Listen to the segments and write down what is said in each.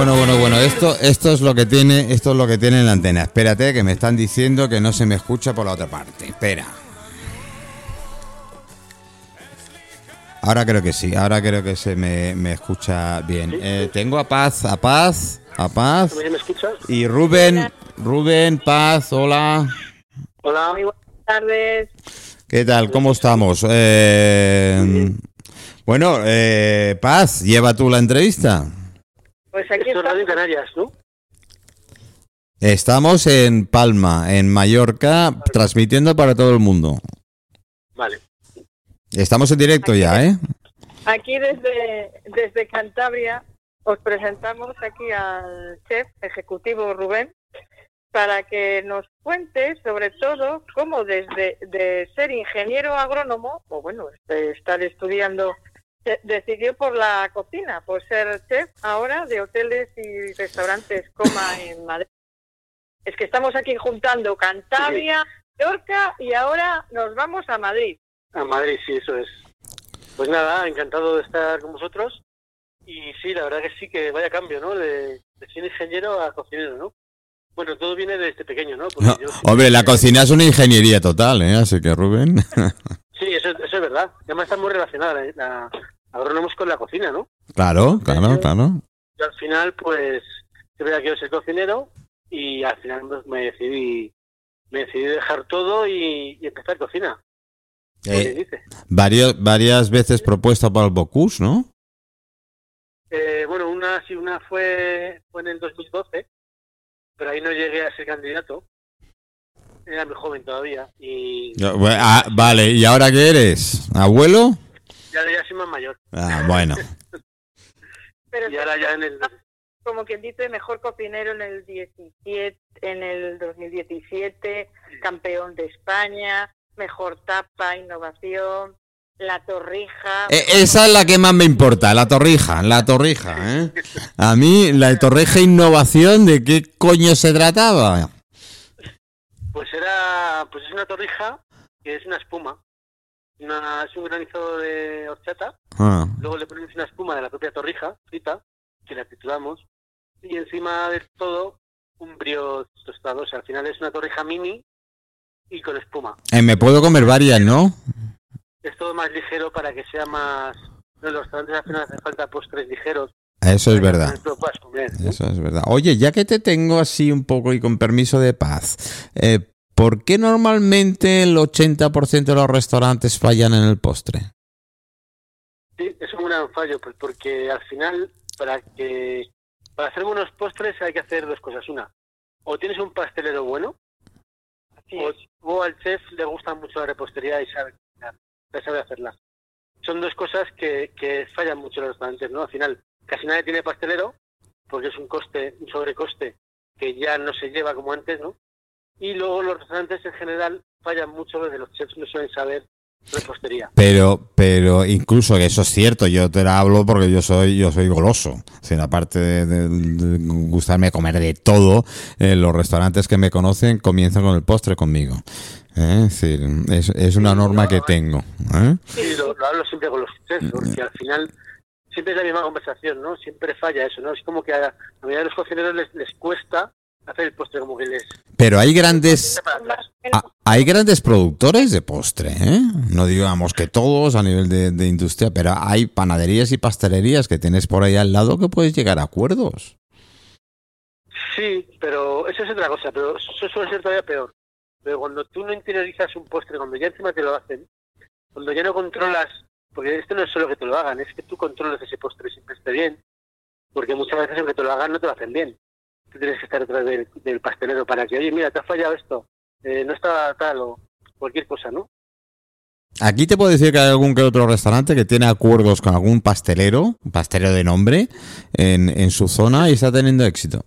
Bueno, bueno, bueno, esto, esto es lo que tiene, esto es lo que tiene la antena. Espérate, que me están diciendo que no se me escucha por la otra parte. Espera. Ahora creo que sí, ahora creo que se me, me escucha bien. Eh, tengo a Paz, a Paz, a Paz. ¿Me escuchas? Y Rubén, Rubén, Paz, hola. Hola. Muy buenas tardes. ¿Qué tal? ¿Cómo estamos? Eh, bueno, eh, Paz, lleva tú la entrevista. Pues aquí Esto es Radio estamos. Canarias, ¿no? Estamos en Palma, en Mallorca, transmitiendo para todo el mundo. Vale. Estamos en directo ya, ¿eh? Aquí desde, desde Cantabria os presentamos aquí al chef ejecutivo Rubén para que nos cuente sobre todo cómo desde de ser ingeniero agrónomo, o bueno, de estar estudiando, decidió por la cocina, por ser chef ahora de hoteles y restaurantes Coma en Madrid. Es que estamos aquí juntando Cantabria, Mallorca y ahora nos vamos a Madrid. A Madrid, sí, eso es. Pues nada, encantado de estar con vosotros. Y sí, la verdad que sí, que vaya cambio, ¿no? De, de ser ingeniero a cocinero, ¿no? Bueno, todo viene desde pequeño, ¿no? Porque No, yo hombre, la cocina es una ingeniería total, ¿eh? Así que Rubén. Sí, eso, eso es verdad. Además está muy relacionada la, la agrónomos con la cocina, ¿no? claro, claro, claro. Yo al final, pues, siempre quiero ser cocinero y al final pues, me decidí me decidí dejar todo y, y empezar cocina. Eh, dice. varios, varias veces propuesta para el Bocuse, ¿no? Eh, bueno, una sí, una fue, fue en el 2012, pero ahí no llegué a ser candidato. Era muy joven todavía y bueno, ah, vale, ¿y ahora qué eres? ¿Abuelo? ya, ya soy más mayor. Ah, bueno. Pero Y ahora ya en el... como quien dice, mejor cocinero en el 17, en el 2017, campeón de España, mejor tapa, innovación, la torrija. Eh, esa es la que más me importa, la torrija, la torrija, ¿eh? A mí, la torrija innovación, ¿de qué coño se trataba? Pues pues es una torrija que es una espuma. Una, es un granizado de horchata. Ah, Luego le ponemos una espuma de la propia torrija, frita, que la trituramos. Y encima de todo, un brío tostado. O sea, al final es una torrija mini y con espuma. eh, me puedo comer varias, ¿no? Es todo más ligero para que sea más... En los restaurantes al final hace falta postres ligeros. Eso es verdad. comer. ¿no? Eso es verdad. Oye, ya que te tengo así un poco y con permiso de paz, eh, ¿por qué normalmente el 80% de los restaurantes fallan en el postre? Sí, es un gran fallo, pues porque al final, para que para hacer buenos postres hay que hacer dos cosas. Una, o tienes un pastelero bueno, Así o, al chef le gusta mucho la repostería y sabe sabe hacerla. Son dos cosas que, que fallan mucho los restaurantes, ¿no? Al final, casi nadie tiene pastelero, porque es un coste, un sobrecoste que ya no se lleva como antes, ¿no? Y luego los restaurantes en general fallan mucho desde los chefs no suelen saber repostería. Pero, pero incluso que eso es cierto, yo te la hablo porque yo soy, yo soy goloso. Sea, aparte de, de- de gustarme comer de todo, eh, los restaurantes que me conocen comienzan con el postre conmigo. ¿eh? Es decir, es, es una norma que tengo. ¿eh? Sí, lo, lo hablo siempre con los chefs, porque al final siempre es la misma conversación, ¿no? Siempre falla eso, ¿no? Es como que a la mayoría de los cocineros les, les cuesta hacer el postre, como que les... Pero hay grandes, atrás. Ah, hay grandes productores de postre, ¿eh? No digamos que todos a nivel de, de industria, pero hay panaderías y pastelerías que tienes por ahí al lado que puedes llegar a acuerdos. Sí, pero eso es otra cosa, pero eso suele ser todavía peor. Pero cuando tú no interiorizas un postre, cuando ya encima te lo hacen, cuando ya no controlas, porque esto no es solo que te lo hagan, es que tú controles ese postre siempre esté bien, porque muchas veces aunque te lo hagan no te lo hacen bien. Tú tienes que estar detrás del, del pastelero para que, oye, mira, te ha fallado esto, eh, no está tal o cualquier cosa, ¿no? Aquí te puedo decir que hay algún que otro restaurante que tiene acuerdos con algún pastelero, un pastelero de nombre, en, en su zona y está teniendo éxito.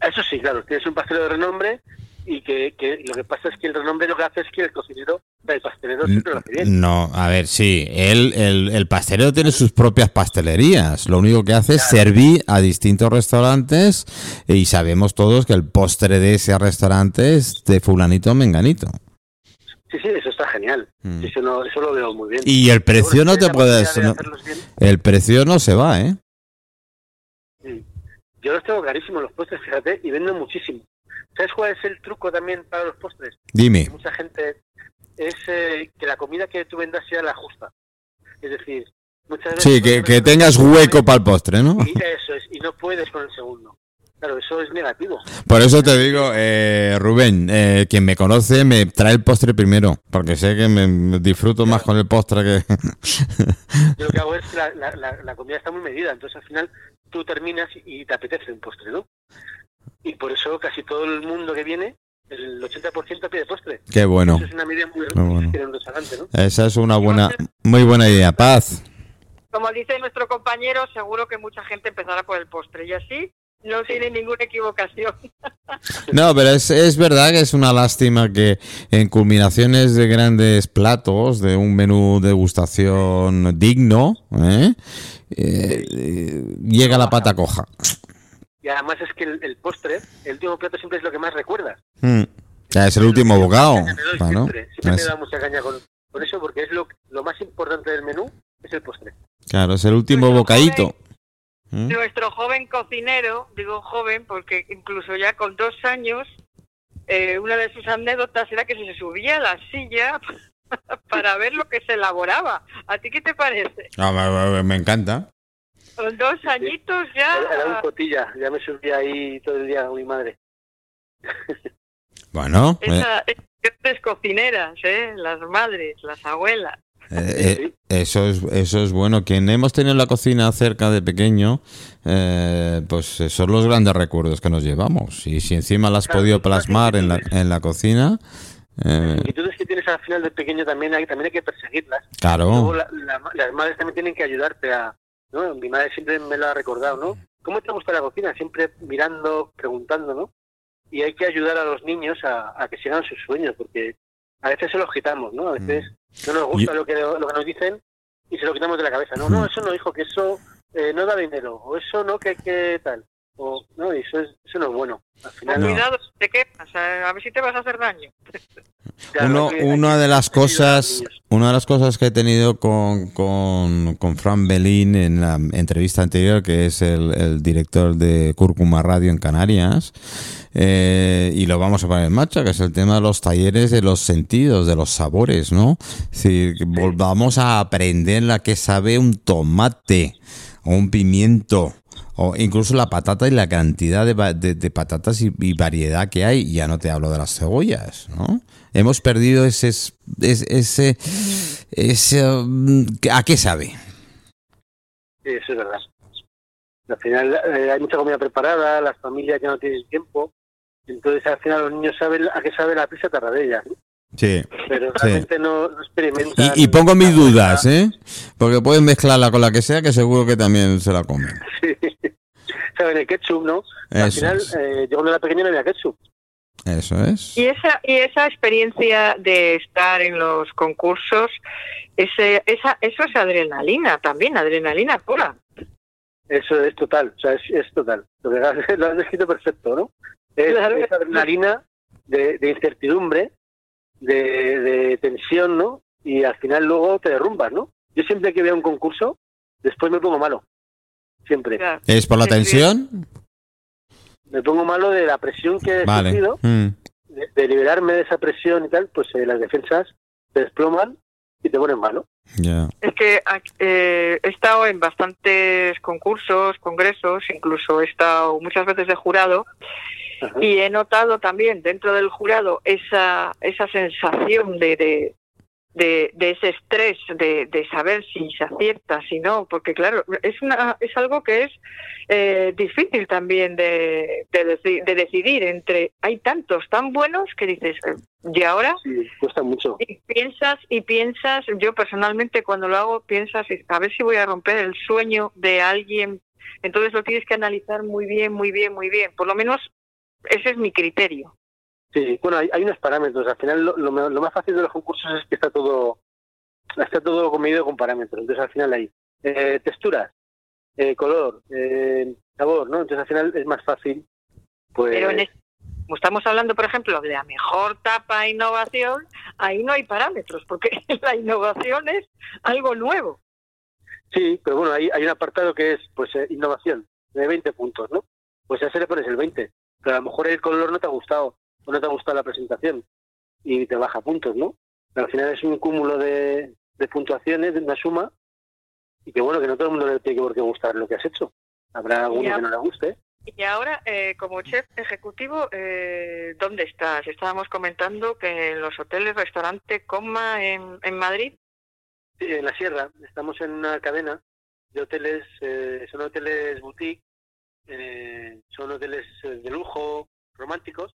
Eso sí, claro, tienes un pastelero de renombre y que, que lo que pasa es que el renombre lo que hace es que el cocinero, el pastelero siempre lo hace bien. No, a ver, sí, él, el, el pastelero tiene sus propias pastelerías. Lo único que hace es servir a distintos restaurantes y sabemos todos que el postre de ese restaurante es de fulanito o menganito. Sí, sí, eso está genial. Mm. Eso, no, eso lo veo muy bien. Y el precio no te puedes... no- el precio no se va, ¿eh? Yo los tengo clarísimos los postres, fíjate, y vendo muchísimo. ¿Sabes cuál es el truco también para los postres? Dime. Que mucha gente es eh, que la comida que tú vendas sea la justa. Es decir, muchas veces... Sí, que, que tengas hueco para el postre, ¿no? Y eso es, y no puedes con el segundo. Claro, eso es negativo. Por eso te digo, eh, Rubén, eh, quien me conoce me trae el postre primero, porque sé que me, disfruto más con el postre que... Yo lo que hago es que la, la, la, la comida está muy medida, entonces al final tú terminas y te apetece un postre, ¿no? Y por eso casi todo el mundo que viene, el 80% pide postre. Qué bueno. Eso es una medida muy Qué bueno. en un restaurante, ¿no? Esa es una buena, muy buena idea. Paz. Como dice nuestro compañero, seguro que mucha gente empezará por el postre y así no tiene ninguna equivocación. No, pero es, es verdad que es una lástima que en culminaciones de grandes platos, de un menú degustación digno, ¿eh? Eh, eh, llega la pata coja. Y además es que el, el postre, el último plato siempre es lo que más recuerdas. Mm. Ya es el último bocado. Siempre, siempre me Es- da mucha caña con, con eso porque es lo, lo más importante del menú, es el postre. Claro, es el último Nuestro bocadito. ¿Mm? Nuestro joven cocinero, digo joven porque incluso ya con dos años, eh, una de sus anécdotas era que se subía a la silla para ver lo que se elaboraba. ¿A ti qué te parece? Ah, me encanta. Con dos añitos Era un ya... cotilla, ya me subía ahí todo el día con mi madre. Bueno, eh, Esa, esas cocineras, ¿eh? Las madres, las abuelas. eh, eh, eso, es, eso es bueno. Quien hemos tenido la cocina cerca de pequeño, eh, pues eh, son los grandes recuerdos que nos llevamos. Y si encima las has Claro, podido plasmar en la, en la cocina, eh, Y tú que tienes al final de pequeño también hay, también hay que perseguirlas. Luego claro. la- la- las madres también tienen que ayudarte a... ¿no? Mi madre siempre me lo ha recordado, ¿no? ¿Cómo te gusta la cocina? Siempre mirando, preguntando, ¿no? Y hay que ayudar a los niños a, a que sigan sus sueños, porque a veces se los quitamos, ¿no? A veces no nos gusta Yo- lo, que, lo que nos dicen y se lo quitamos de la cabeza. No, no, eso no, hijo, que eso eh, no da dinero, o eso no, que, que tal. O, no, eso, es, eso no es bueno. Al final, No. Cuidado, te quemas, a ver si te vas a hacer daño. Uno, una de las cosas, una de las cosas que he tenido con, con, con Fran Belín en la entrevista anterior, que es el, el director de Cúrcuma Radio en Canarias, eh, y lo vamos a poner en marcha, que es el tema de los talleres de los sentidos, de los sabores, ¿no? Es decir, volvamos a aprender la que sabe un tomate o un pimiento. O incluso la patata y la cantidad de, de- de patatas y, y variedad que hay. Ya no te hablo de las cebollas, ¿no? Hemos perdido ese... es- ese, ese mm, ¿A qué sabe? Sí, eso es verdad. Al final eh, hay mucha comida preparada, las familias ya no tienen tiempo, entonces al final los niños saben a qué sabe la prisa tarradella, ¿no? Sí. pero realmente no, no experimentan. Y, y pongo mis dudas, ¿eh? Porque pueden mezclarla con la que sea, que seguro que también se la comen. Sí. Saben el ketchup, ¿no? Al final, eh, yo cuando era pequeño no había ketchup. Eso es. Y esa, y esa experiencia de estar en los concursos, ese, esa, eso es adrenalina también, adrenalina pura. Eso es total, o sea, es, es total. Lo que has- lo has descrito perfecto, ¿no? Es Claro. esa adrenalina de, de incertidumbre, de, de tensión, ¿no? Y al final luego te derrumbas, ¿no? Yo siempre que veo un concurso, después me pongo malo. Siempre. Claro. ¿Es por la tensión? Me pongo malo de la presión que he Vale. sentido, Mm. de, de liberarme de esa presión y tal, pues eh, las defensas te desploman y te ponen malo. Es que eh, he estado en bastantes concursos, congresos, incluso he estado muchas veces de jurado Ajá. y he notado también dentro del jurado esa, esa sensación de, de, de, de ese estrés de, de saber si se acierta, si no, porque claro, es, una, es algo que es eh, difícil también de, de, deci- de decidir entre, hay tantos tan buenos que dices, ¿y ahora? Sí, cuesta mucho. Y piensas y piensas, yo personalmente cuando lo hago piensas, a ver si voy a romper el sueño de alguien, entonces lo tienes que analizar muy bien, muy bien, muy bien, por lo menos ese es mi criterio. Sí, bueno, hay, hay unos parámetros. Al final, lo, lo lo más fácil de los concursos es que está todo está todo medido con parámetros. Entonces, al final hay eh, texturas, eh, color, eh, sabor, ¿no? Entonces, al final es más fácil. Pues Pero en como estamos hablando, por ejemplo, de la mejor tapa innovación, ahí no hay parámetros, porque la innovación es algo nuevo. sí, pero bueno, hay, hay un apartado que es pues eh, innovación de 20 puntos, ¿no? pues a ese le pones el 20. Pero a lo mejor el color no te ha gustado, no te ha gustado la presentación, y te baja puntos, ¿no? Pero al final es un cúmulo de, de puntuaciones, de una suma, y que bueno, que no todo el mundo le tiene por qué gustar lo que has hecho. Habrá alguno Ya. que no le guste. Y ahora, eh, como chef ejecutivo, eh, ¿dónde estás? Estábamos comentando que en los hoteles, restaurante Coma en, en Madrid. Sí, en la sierra, estamos en una cadena de hoteles, eh, son hoteles boutique, eh, son hoteles eh, de lujo, románticos,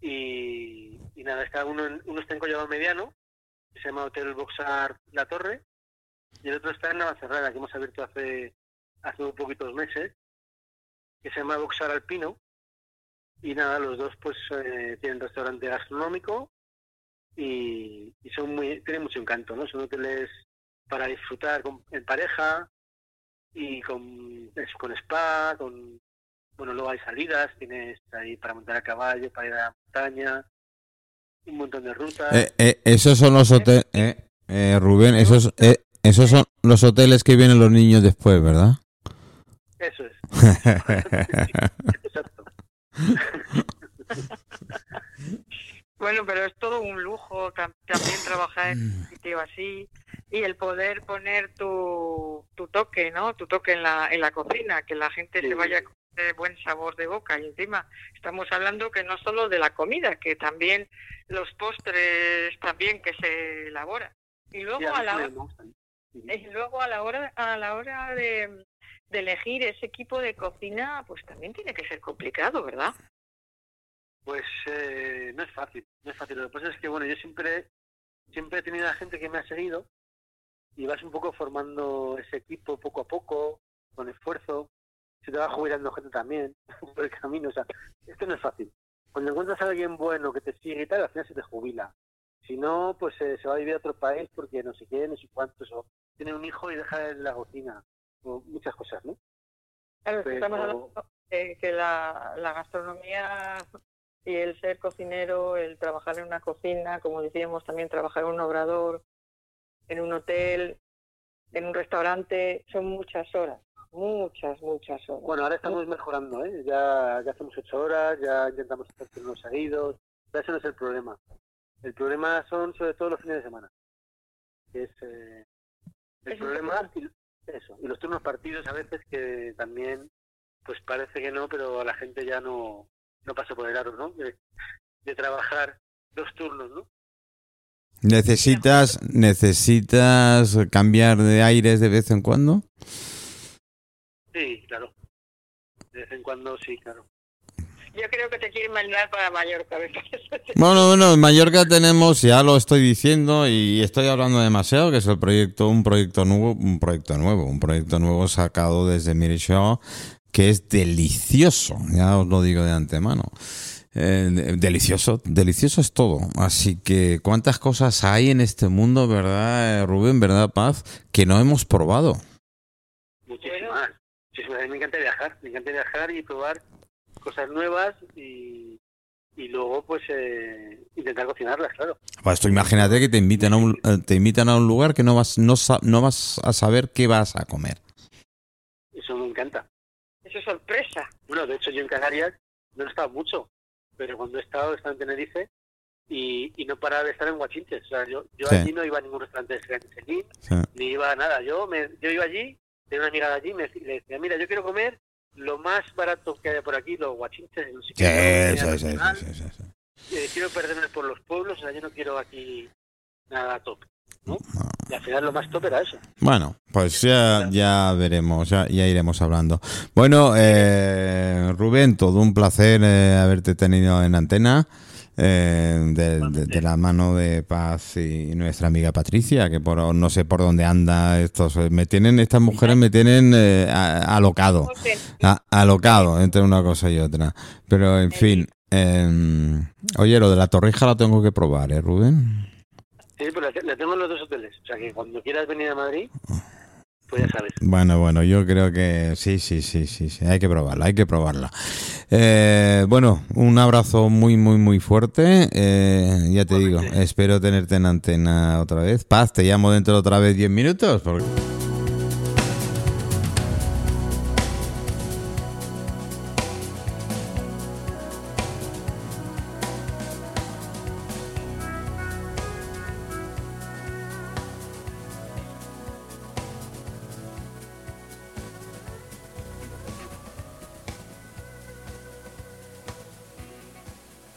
y, y nada, está uno, uno está en Collado Mediano, que se llama Hotel Boxar La Torre, y el otro está en Navacerrada, que hemos abierto hace, hace un poquitos meses, que se llama Boxar Alpino, y nada, los dos pues eh, tienen restaurante gastronómico, y, son muy tienen mucho encanto no son hoteles para disfrutar con- en pareja y con con spa con bueno luego hay salidas tienes ahí para montar a caballo para ir a la montaña un montón de rutas. Eh, eh, esos son los hoteles, eh, eh, Rubén, esos, eh, esos son los hoteles que vienen los niños después, ¿verdad? eso es. Exacto. Bueno, pero es todo un lujo tam- también trabajar en un sitio así y el poder poner tu, tu toque, ¿no? Tu toque en la, en la cocina, que la gente Sí. se vaya con ese buen sabor de boca. Y encima estamos hablando que no solo de la comida, que también los postres también que se elaboran. Y luego Sí, a la gustan. y luego a la hora a la hora de, de elegir ese equipo de cocina, pues también tiene que ser complicado, ¿verdad? Pues eh, no es fácil, no es fácil. Lo que pasa es que, bueno, yo siempre, siempre he tenido a gente que me ha seguido y vas un poco formando ese equipo poco a poco, con esfuerzo. Se te va jubilando gente también por el camino. O sea, esto no es fácil. Cuando encuentras a alguien bueno que te sigue y tal, al final se te jubila. Si no, pues eh, se va a vivir a otro país porque no sé qué, no sé cuántos, o tiene un hijo y deja la cocina. O muchas cosas, ¿no? Claro, Pero- estamos hablando de que la, la gastronomía y el ser cocinero, el trabajar en una cocina, como decíamos, también trabajar en un obrador, en un hotel, en un restaurante, son muchas horas, muchas, muchas horas. Bueno, ahora estamos mejorando, ¿eh? Ya, ya hacemos ocho horas, ya intentamos hacer turnos seguidos. Pero eso no es el problema. El problema son sobre todo los fines de semana. Es eh, el Es problema y, eso. Y los turnos partidos a veces que también, pues parece que no, pero a la gente ya no, no pasa por el aro, ¿no? De, de trabajar dos turnos, ¿no? ¿Necesitas, ¿Necesitas cambiar de aires de vez en cuando? Sí, claro. De vez en cuando sí, claro. Yo creo que te quieren mandar para Mallorca. Bueno, bueno, en Mallorca tenemos, ya lo estoy diciendo y estoy hablando demasiado, que es el proyecto, un proyecto nuevo, un proyecto nuevo, un proyecto nuevo sacado desde Mirishaw, que es delicioso, ya os lo digo de antemano. Eh, delicioso, delicioso es todo. Así que cuántas cosas hay en este mundo, ¿verdad, eh, Rubén? ¿Verdad, Paz? Que no hemos probado. Muchísimas. Muchísimas. A mí me encanta viajar. Me encanta viajar y probar cosas nuevas y, y luego pues eh, intentar cocinarlas, claro. Pues tú imagínate que te invitan a un, eh, te invitan a un lugar que no vas, no, no vas a saber qué vas a comer. Eso me encanta. Eso es sorpresa. Bueno, de hecho yo en Canarias no he estado mucho, pero cuando he estado, he estado en Tenerife y, y no paraba de estar en Guachinches. O sea, yo, yo Sí. allí no iba a ningún restaurante de Michelin, Sí. ni iba a nada. Yo me, yo iba allí, tenía una amiga de allí, me, le decía, mira, yo quiero comer lo más barato que haya por aquí, los guachinches, no sé Sí, sí, sí, sí, sí, eh, quiero perderme por los pueblos, o sea, yo no quiero aquí nada top, ¿no? Y al final lo más top era eso. Bueno, pues ya, ya veremos, ya, ya iremos hablando. Bueno, eh, Rubén, todo un placer eh, haberte tenido en antena. eh, de, de- de la mano de Paz y nuestra amiga Patricia, que por no sé por dónde anda estos, me tienen, estas mujeres me tienen eh, alocado, a- alocado entre una cosa y otra. Pero en fin, eh, oye, lo de la torrija lo tengo que probar, ¿eh, Rubén? Sí, la, la tengo en los dos hoteles, o sea que cuando quieras venir a Madrid, pues ya sabes. Bueno, bueno, yo creo que sí, sí, sí, sí, sí, hay que probarla, hay que probarla. Eh, bueno, un abrazo muy, muy, muy fuerte. Eh, ya te digo, espero tenerte en antena otra vez. Paz, te llamo dentro de otra vez 10 minutos. porque-